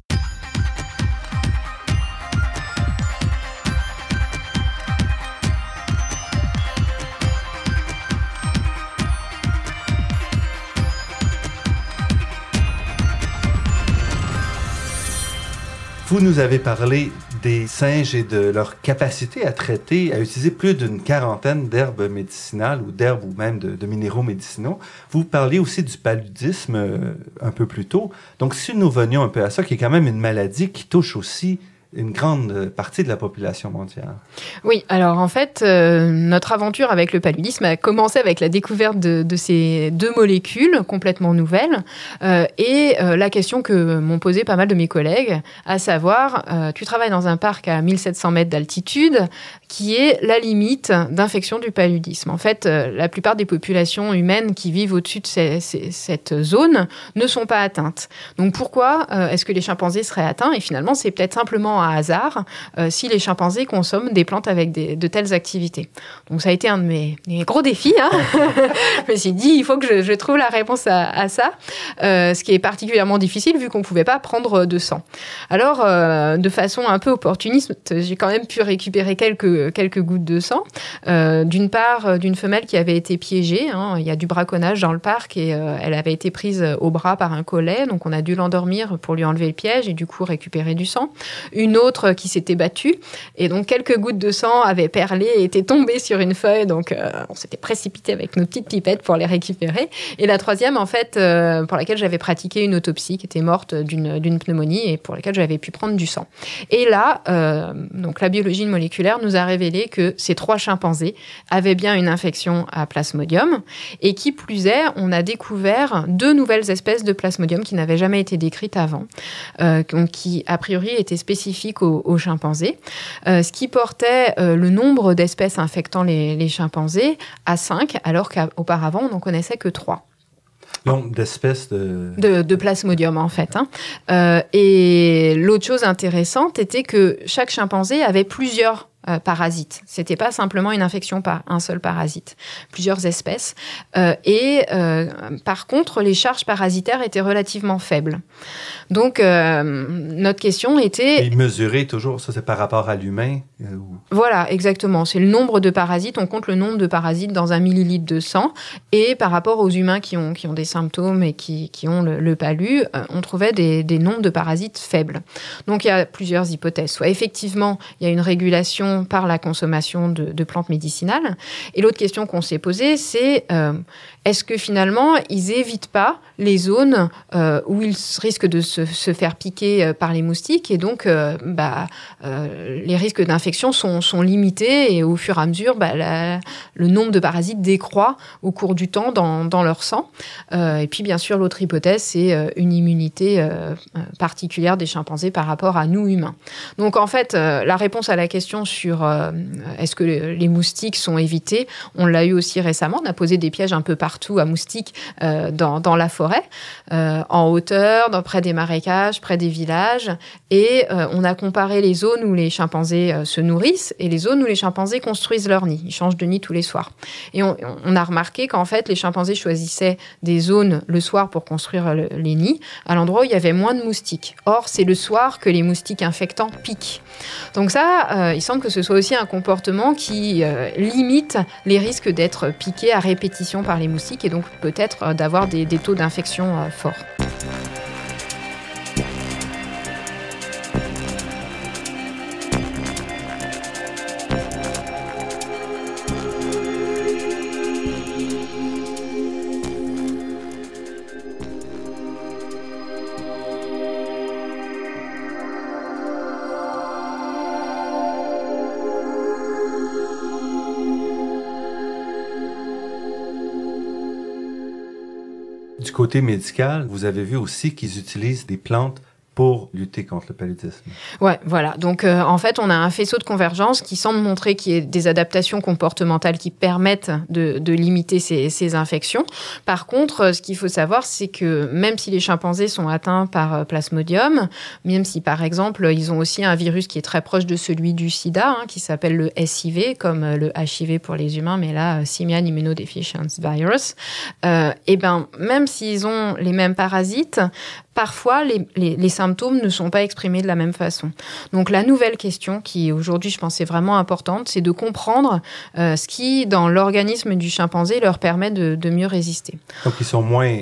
Vous nous avez parlé des singes et de leur capacité à traiter, à utiliser plus d'une quarantaine d'herbes médicinales ou d'herbes ou même de, minéraux médicinaux. Vous parliez aussi du paludisme euh, un peu plus tôt. Donc, si nous venions un peu à ça, qui est quand même une maladie qui touche aussi une grande partie de la population mondiale. Oui, alors en fait, euh, notre aventure avec le paludisme a commencé avec la découverte de, ces deux molécules complètement nouvelles euh, et euh, la question que m'ont posé pas mal de mes collègues, à savoir, tu travailles dans un parc à 1700 mètres d'altitude, qui est la limite d'infection du paludisme. En fait, la plupart des populations humaines qui vivent au-dessus de cette zone ne sont pas atteintes. Donc pourquoi est-ce que les chimpanzés seraient atteints? Et finalement, c'est peut-être simplement un hasard euh, si les chimpanzés consomment des plantes avec de telles activités. Donc ça a été un de mes, gros défis. Hein. je me suis dit, il faut que je, trouve la réponse à, ça, euh, ce qui est particulièrement difficile vu qu'on ne pouvait pas prendre de sang. Alors, euh, de façon un peu opportuniste, j'ai quand même pu récupérer quelques, quelques gouttes de sang. d'une part, d'une femelle qui avait été piégée. Hein. Il y a du braconnage dans le parc et elle avait été prise au bras par un collet. Donc on a dû l'endormir pour lui enlever le piège et du coup récupérer du sang. Une une autre qui s'était battue. Et donc, quelques gouttes de sang avaient perlé et étaient tombées sur une feuille. Donc, on s'était précipité avec nos petites pipettes pour les récupérer. Et la troisième, en fait, pour laquelle j'avais pratiqué une autopsie, qui était morte d'une pneumonie et pour laquelle j'avais pu prendre du sang. Et là, donc la biologie moléculaire nous a révélé que ces trois chimpanzés avaient bien une infection à Plasmodium. Et qui plus est, on a découvert deux nouvelles espèces de Plasmodium qui n'avaient jamais été décrites avant, euh, qui a priori étaient spécifiques aux, chimpanzés, euh, ce qui portait euh, le nombre d'espèces infectant les, chimpanzés à 5, alors qu'auparavant on n'en connaissait que 3. Donc, d'espèces de... de... plasmodium, en fait. Hein. et l'autre chose intéressante était que chaque chimpanzé avait plusieurs euh, parasites. C'était pas simplement une infection par un seul parasite, plusieurs espèces. Euh, et euh, par contre, les charges parasitaires étaient relativement faibles. Donc, notre question était. Et mesurer toujours, ça c'est par rapport à l'humain Voilà, exactement. C'est le nombre de parasites. On compte le nombre de parasites dans un millilitre de sang. Et par rapport aux humains qui ont, qui ont des symptômes et qui, qui ont le, palu, on trouvait des, des nombres de parasites faibles. Donc, il y a plusieurs hypothèses. Soit effectivement, il y a une régulation par la consommation de, plantes médicinales. Et l'autre question qu'on s'est posée, c'est euh, est-ce que finalement, ils évitent pas les zones euh, où ils risquent de se, faire piquer euh, par les moustiques et donc bah, les risques d'infection sont, limités et au fur et à mesure, bah, le nombre de parasites décroît au cours du temps dans, dans leur sang. et puis bien sûr, l'autre hypothèse, c'est une immunité particulière des chimpanzés par rapport à nous humains. Donc en fait, la réponse à la question sur euh, est-ce que les moustiques sont évités. On l'a eu aussi récemment. On a posé des pièges un peu partout à moustiques euh, dans, la forêt, euh, en hauteur, près des marécages, près des villages. Et on a comparé les zones où les chimpanzés se nourrissent et les zones où les chimpanzés construisent leur nid. Ils changent de nid tous les soirs. Et on, a remarqué qu'en fait, les chimpanzés choisissaient des zones le soir pour construire les nids, à l'endroit où il y avait moins de moustiques. Or, c'est le soir que les moustiques infectants piquent. Donc ça, il semble que ce soit aussi un comportement qui euh, limite les risques d'être piqué à répétition par les moustiques et donc peut-être euh, d'avoir des, taux d'infection euh, forts. Côté vous avez vu aussi qu'ils utilisent des plantes pour lutter contre le paludisme. Ouais, voilà. Donc, euh, en fait, on a un faisceau de convergence qui semble montrer qu'il y a des adaptations comportementales qui permettent de, limiter ces, infections. Par contre, euh, ce qu'il faut savoir, c'est que même si les chimpanzés sont atteints par euh, plasmodium, même si, par exemple, ils ont aussi un virus qui est très proche de celui du sida, hein, qui s'appelle le SIV, comme le HIV pour les humains, mais là, Simian Immunodeficiency Virus, et eh ben, même s'ils ont les mêmes parasites, parfois les, symptômes ne sont pas exprimés de la même façon. Donc la nouvelle question qui aujourd'hui je pense est vraiment importante, c'est de comprendre euh, ce qui dans l'organisme du chimpanzé leur permet de, de mieux résister. Donc ils sont moins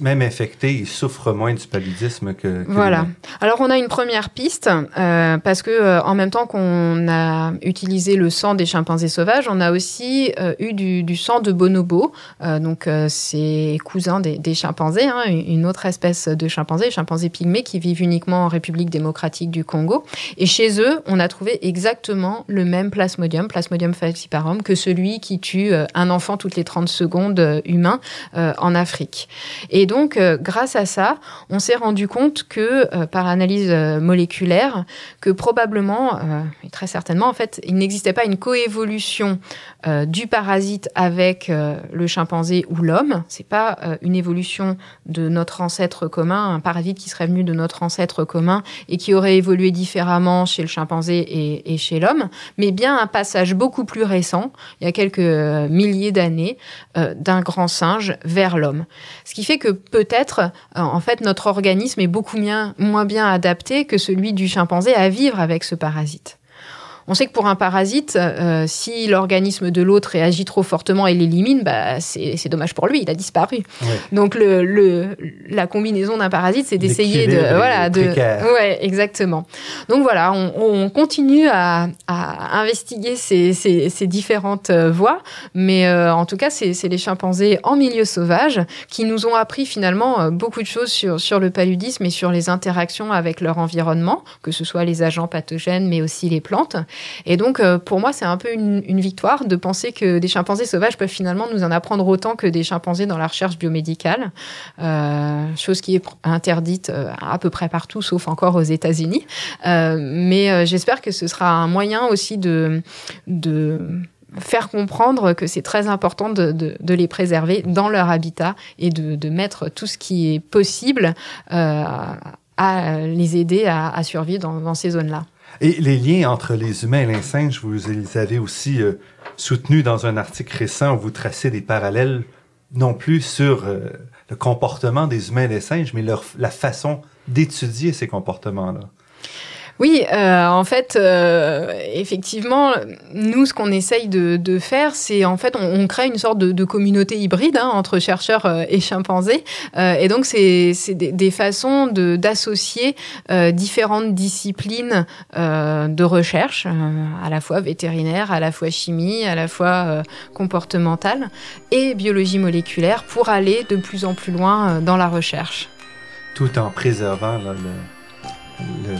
même infectés, ils souffrent moins du paludisme que. voilà. Alors on a une première piste euh, parce que euh, en même temps qu'on a utilisé le sang des chimpanzés sauvages, on a aussi euh, eu du, sang de bonobo. donc c'est cousin des, des chimpanzés, hein, une autre espèce de chimpanzés, chimpanzés pygmées qui vivent uniquement en République démocratique du Congo. Et chez eux, on a trouvé exactement le même plasmodium, plasmodium falciparum, que celui qui tue un enfant toutes les 30 secondes humain en Afrique. Et donc, euh, grâce à ça, on s'est rendu compte que, euh, par analyse euh, moléculaire, que probablement, et très certainement, en fait, il n'existait pas une coévolution du parasite avec le chimpanzé ou l'homme. C'est pas une évolution de notre ancêtre commun, un parasite qui serait venu de notre ancêtre commun et qui aurait évolué différemment chez le chimpanzé et, chez l'homme, mais bien un passage beaucoup plus récent, il y a quelques milliers d'années, d'un grand singe vers l'homme. Fait que peut-être, euh, en fait, notre organisme est beaucoup moins bien adapté que celui du chimpanzé à vivre avec ce parasite. On sait que pour un parasite, euh, si l'organisme de l'autre réagit trop fortement et l'élimine, bah, c'est dommage pour lui, il a disparu. Donc le, le, la combinaison d'un parasite, c'est d'essayer de... Voilà, de, ouais, exactement. Donc voilà, on, on continue à, à, investiguer ces, ces, ces différentes euh, voies, mais euh, en tout cas, c'est les chimpanzés en milieu sauvage qui nous ont appris finalement beaucoup de choses sur, sur le paludisme et sur les interactions avec leur environnement, que ce soit les agents pathogènes, mais aussi les plantes. Et donc, euh, pour moi, c'est un peu une, victoire de penser que des chimpanzés sauvages peuvent finalement nous en apprendre autant que des chimpanzés dans la recherche biomédicale, euh, chose qui est interdite euh, à peu près partout, sauf encore aux États-Unis. mais j'espère que ce sera un moyen aussi de, de faire comprendre que c'est très important de, de, les préserver dans leur habitat et de, de mettre tout ce qui est possible à les aider à, survivre dans, ces zones-là. Et les liens entre les humains et les singes, vous les avez aussi euh, soutenus dans un article récent où vous tracez des parallèles non plus sur euh, le comportement des humains et des singes, mais leur, la façon d'étudier ces comportements-là. Oui, euh, en fait, euh, effectivement, nous, ce qu'on essaye de, faire, c'est en fait, on, crée une sorte de, communauté hybride hein, entre chercheurs euh, et chimpanzés. Et donc, c'est des, façons d'associer différentes disciplines de recherche, à la fois vétérinaire, à la fois chimie, à la fois comportementale et biologie moléculaire pour aller de plus en plus loin dans la recherche. Tout en préservant le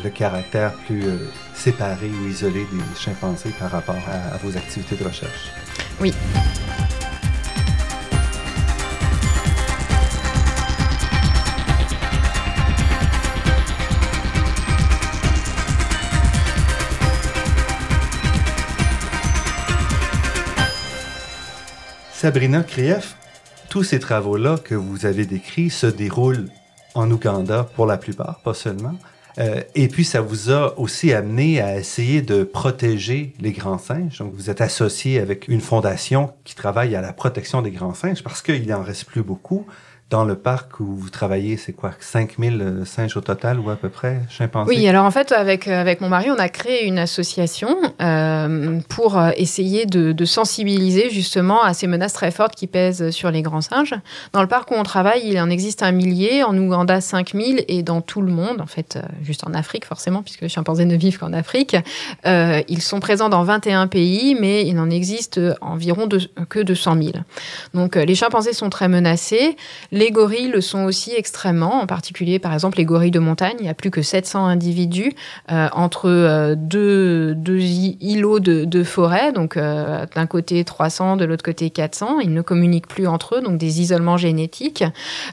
le, caractère plus euh, séparé ou isolé des chimpanzés par rapport à, vos activités de recherche. Oui. Sabrina Krief, tous ces travaux-là que vous avez décrits se déroulent en Ouganda pour la plupart, pas seulement. Euh, et puis, ça vous a aussi amené à essayer de protéger les grands singes. Donc, vous êtes associé avec une fondation qui travaille à la protection des grands singes parce qu'il n'en reste plus beaucoup dans le parc où vous travaillez, c'est quoi, 5000 euh, singes au total ou à peu près, chimpanzés? Oui, alors en fait, avec, euh, avec mon mari, on a créé une association euh, pour essayer de, sensibiliser justement à ces menaces très fortes qui pèsent sur les grands singes. Dans le parc où on travaille, il en existe un millier, en Ouganda 5000 et dans tout le monde, en fait, juste en Afrique forcément, puisque les chimpanzés ne vivent qu'en Afrique. Ils sont présents dans 21 pays, mais il n'en existe environ de, que 200 000. Donc les chimpanzés sont très menacés. Les gorilles le sont aussi extrêmement, en particulier par exemple les gorilles de montagne. Il y a plus que 700 individus euh, entre euh, deux, îlots de, forêt, donc euh, d'un côté 300, de l'autre côté 400. Ils ne communiquent plus entre eux, donc des isolements génétiques.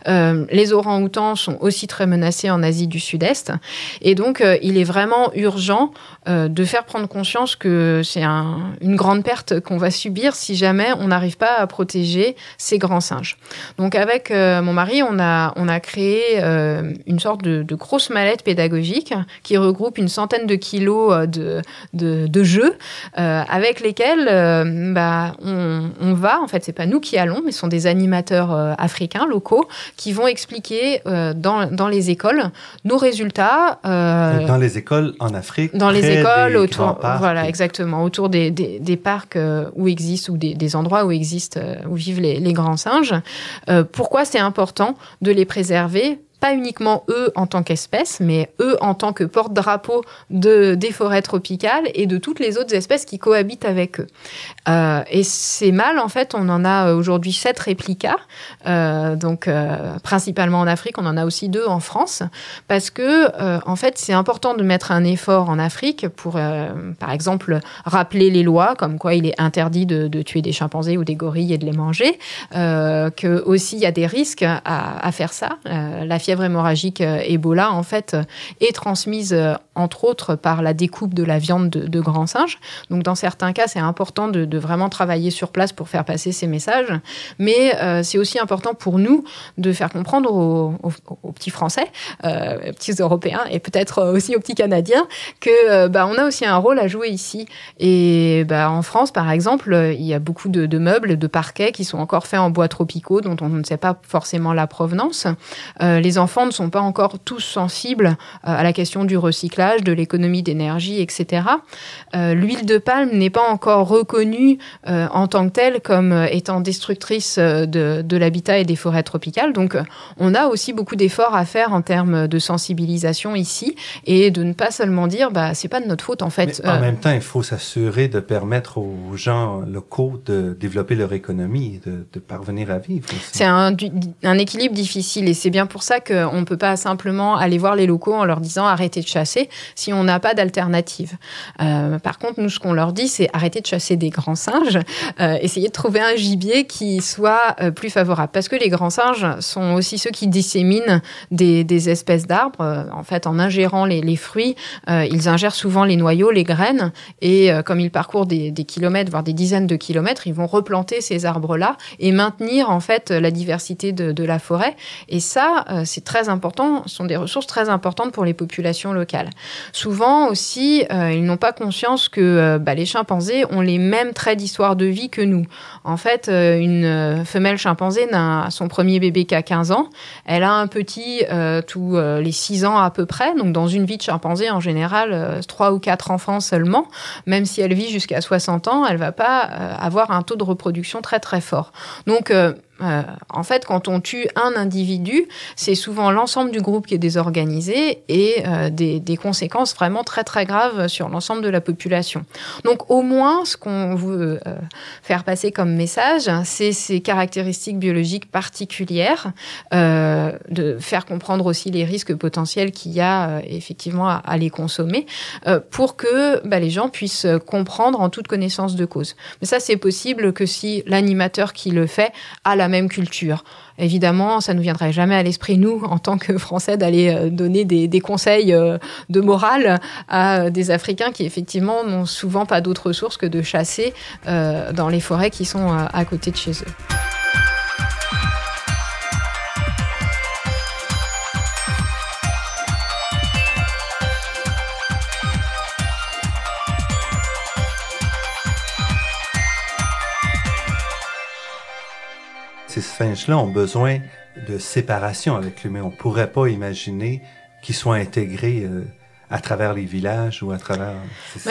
les orangs-outans sont aussi très menacés en Asie du Sud-Est. Et donc il est vraiment urgent de faire prendre conscience que c'est un, une grande perte qu'on va subir si jamais on n'arrive pas à protéger ces grands singes. Donc avec mon mari, on a, on a créé euh, une sorte de, grosse mallette pédagogique qui regroupe une centaine de kilos euh, de, de, de jeux avec lesquels bah, on, on, va, en fait, c'est pas nous qui allons, mais ce sont des animateurs africains locaux qui vont expliquer dans, dans les écoles nos résultats. dans les écoles en Afrique Dans les écoles, autour, voilà, exactement, autour des, des, des parcs où existent ou des, des, endroits où existent, où vivent les, les grands singes. pourquoi c'est important de les préserver pas uniquement eux en tant qu'espèces, mais eux en tant que porte-drapeau de, des forêts tropicales et de toutes les autres espèces qui cohabitent avec eux. Euh, et ces mâles, en fait, on en a aujourd'hui sept réplicas, euh, donc euh, principalement en Afrique, on en a aussi deux en France, parce que, en fait, c'est important de mettre un effort en Afrique pour, par exemple, rappeler les lois, comme quoi il est interdit de, tuer des chimpanzés ou des gorilles et de les manger, que aussi il y a des risques à, à faire ça. la fièvre hémorragique euh, Ebola, en fait, euh, est transmise, euh, entre autres, par la découpe de la viande de, grands singes. Donc, dans certains cas, c'est important de, vraiment travailler sur place pour faire passer ces messages. Mais euh, c'est aussi important pour nous de faire comprendre aux, aux, aux petits Français, euh, petits Européens et peut-être aussi aux petits Canadiens que bah, on a aussi un rôle à jouer ici. Et bah, en France, par exemple, il y a beaucoup de, meubles, de parquets qui sont encore faits en bois tropicaux dont on ne sait pas forcément la provenance. Euh, les enfants ne sont pas encore tous sensibles euh, à la question du recyclage recyclage, de l'économie d'énergie, etc. L'huile de palme n'est pas encore reconnue en tant que telle comme étant destructrice de, de l'habitat et des forêts tropicales. Donc, on a aussi beaucoup d'efforts à faire en termes de sensibilisation ici et de ne pas seulement dire, bah, c'est pas de notre faute en fait. Mais en même temps, il faut s'assurer de permettre aux gens locaux de développer leur économie, de, de parvenir à vivre. C'est un, un, équilibre difficile et c'est bien pour ça qu'on ne peut pas simplement aller voir les locaux en leur disant arrêtez de chasser si on n'a pas d'alternative. Euh, par contre, nous, ce qu'on leur dit, c'est arrêtez de chasser des grands singes, euh, essayez de trouver un gibier qui soit euh, plus favorable. Parce que les grands singes sont aussi ceux qui disséminent des, des espèces d'arbres. Euh, en fait, en ingérant les, les fruits, euh, ils ingèrent souvent les noyaux, les graines, et comme ils parcourent des, des kilomètres, voire des dizaines de kilomètres, ils vont replanter ces arbres-là et maintenir en fait la diversité de, de la forêt. Et ça, euh, c'est très important. Ce sont des ressources très importantes pour les populations locales. Souvent aussi, euh, ils n'ont pas conscience que euh, bah, les chimpanzés ont les mêmes traits d'histoire de vie que nous. En fait, une femelle chimpanzé n'a son premier bébé qu'à 15 ans. Elle a un petit tous les 6 ans à peu près. Donc, dans une vie de chimpanzé, en général, 3 ou 4 enfants seulement. Même si elle vit jusqu'à 60 ans, elle va pas avoir un taux de reproduction très très fort. Donc, euh, en fait, quand on tue un individu, c'est souvent l'ensemble du groupe qui est désorganisé et euh, des, conséquences vraiment très très graves sur l'ensemble de la population. Donc au moins, ce qu'on veut euh, faire passer comme message, c'est ces caractéristiques biologiques particulières, de faire comprendre aussi les risques potentiels qu'il y a effectivement à, à, les consommer, pour que bah, les gens puissent comprendre en toute connaissance de cause. Mais ça, c'est possible que si l'animateur qui le fait a la même culture. Évidemment, ça ne nous viendrait jamais à l'esprit, nous, en tant que Français, d'aller euh, donner des, conseils euh, de morale à des Africains qui, effectivement, n'ont souvent pas d'autre source que de chasser euh, dans les forêts qui sont à côté de chez eux. Ces singes-là ont besoin de séparation avec l'humain. On pourrait pas imaginer qu'ils soient intégrés euh, à travers les villages ou à travers...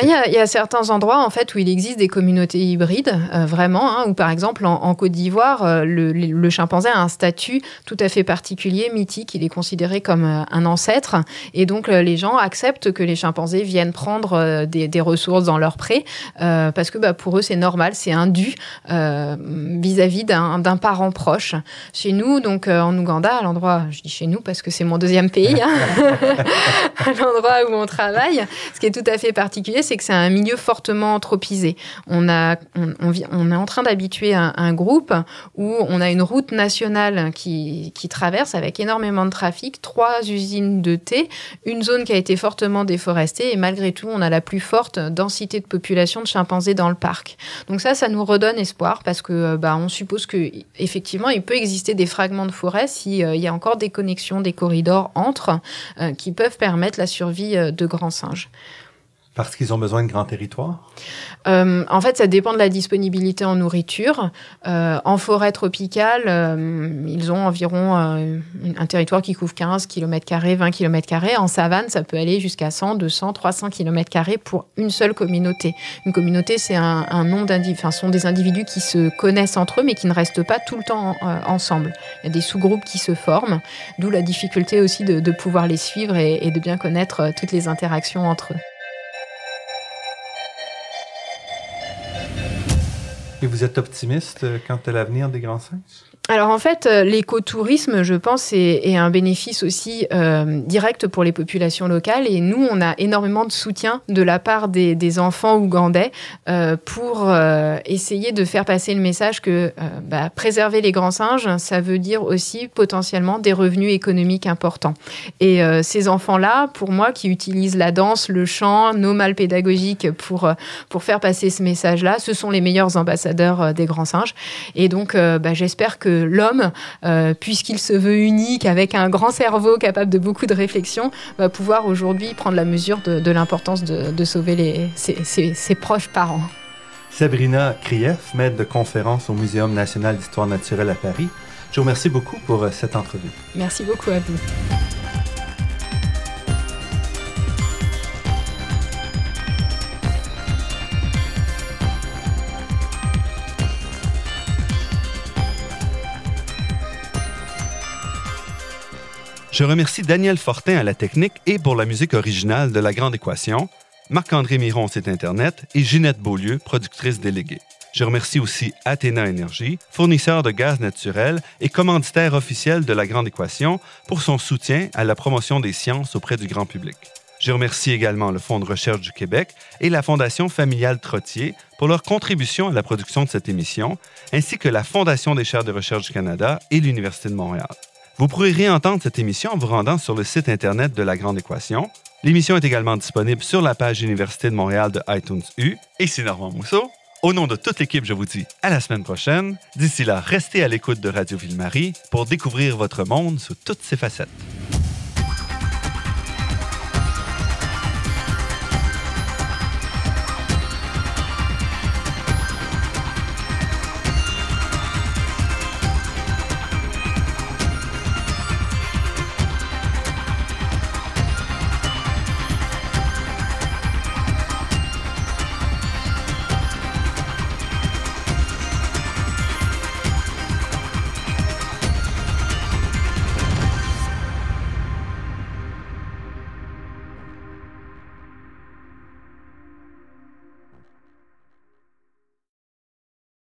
Il y, a, il y, a certains endroits en fait où il existe des communautés hybrides, euh, vraiment, hein, où par exemple en, Côte d'Ivoire, euh, le, chimpanzé a un statut tout à fait particulier, mythique, il est considéré comme euh, un ancêtre, et donc les gens acceptent que les chimpanzés viennent prendre des, ressources dans leur pré, parce que bah, pour eux c'est normal, c'est un dû vis-à-vis d'un parent proche. Chez nous, donc en Ouganda, à l'endroit, je dis chez nous parce que c'est mon deuxième pays, hein, à l'endroit où on travaille, ce qui est tout à fait particulier, c'est que c'est un milieu fortement tropisé. On, est en train d'habituer un, groupe où on a une route nationale qui, traverse avec énormément de trafic, trois usines de thé, une zone qui a été fortement déforestée et malgré tout, on a la plus forte densité de population de chimpanzés dans le parc. Donc ça, ça nous redonne espoir parce que bah, on suppose que effectivement, il peut exister des fragments de forêt s'il euh, y a encore des connexions, des corridors entre euh, qui peuvent permettre la survie de grands singes. Parce qu'ils ont besoin de grands territoires? Euh, En fait, ça dépend de la disponibilité en nourriture. Euh, en forêt tropicale, euh, ils ont environ euh, un territoire qui couvre 15 km, 20 km. En savane, ça peut aller jusqu'à 100, 200, 300 km pour une seule communauté. Une communauté, c'est un, un d'individus, enfin, sont des individus qui se connaissent entre eux, mais qui ne restent pas tout le temps en, ensemble. Il y a des sous-groupes qui se forment, d'où la difficulté aussi de, de pouvoir les suivre et, et de bien connaître toutes les interactions entre eux. Vous êtes optimiste quant à l'avenir des grands singes? Alors en fait, euh, l'écotourisme, je pense, est, est, un bénéfice aussi euh, direct pour les populations locales. Et nous, on a énormément de soutien de la part des, des enfants ougandais euh, pour euh, essayer de faire passer le message que euh, bah, préserver les grands singes, ça veut dire aussi potentiellement des revenus économiques importants. Et euh, ces enfants-là, pour moi, qui utilisent la danse, le chant, nos mâles pédagogiques pour, pour faire passer ce message-là, ce sont les meilleurs ambassadeurs des grands singes. Et donc, bah, j'espère que l'homme, euh, puisqu'il se veut unique, avec un grand cerveau capable de beaucoup de réflexion, va pouvoir aujourd'hui prendre la mesure de, de l'importance de, de, sauver les, ses, ses, ses, proches parents. Sabrina Krief, maître de conférence au Muséum national d'histoire naturelle à Paris, je vous remercie beaucoup pour euh, cette entrevue. Merci beaucoup à vous. Je remercie Daniel Fortin à la technique et pour la musique originale de La Grande Équation, Marc-André Miron, site Internet, et Ginette Beaulieu, productrice déléguée. Je remercie aussi Athéna Énergie, fournisseur de gaz naturel et commanditaire officiel de La Grande Équation, pour son soutien à la promotion des sciences auprès du grand public. Je remercie également le Fonds de recherche du Québec et la Fondation familiale Trottier pour leur contribution à la production de cette émission, ainsi que la Fondation des chaires de recherche du Canada et l'Université de Montréal. Vous pourrez réentendre cette émission en vous rendant sur le site Internet de La Grande Équation. L'émission est également disponible sur la page Université de Montréal de iTunes U. Et c'est Normand Mousseau. Au nom de toute l'équipe, je vous dis à la semaine prochaine. D'ici là, restez à l'écoute de Radio Ville-Marie pour découvrir votre monde sous toutes ses facettes.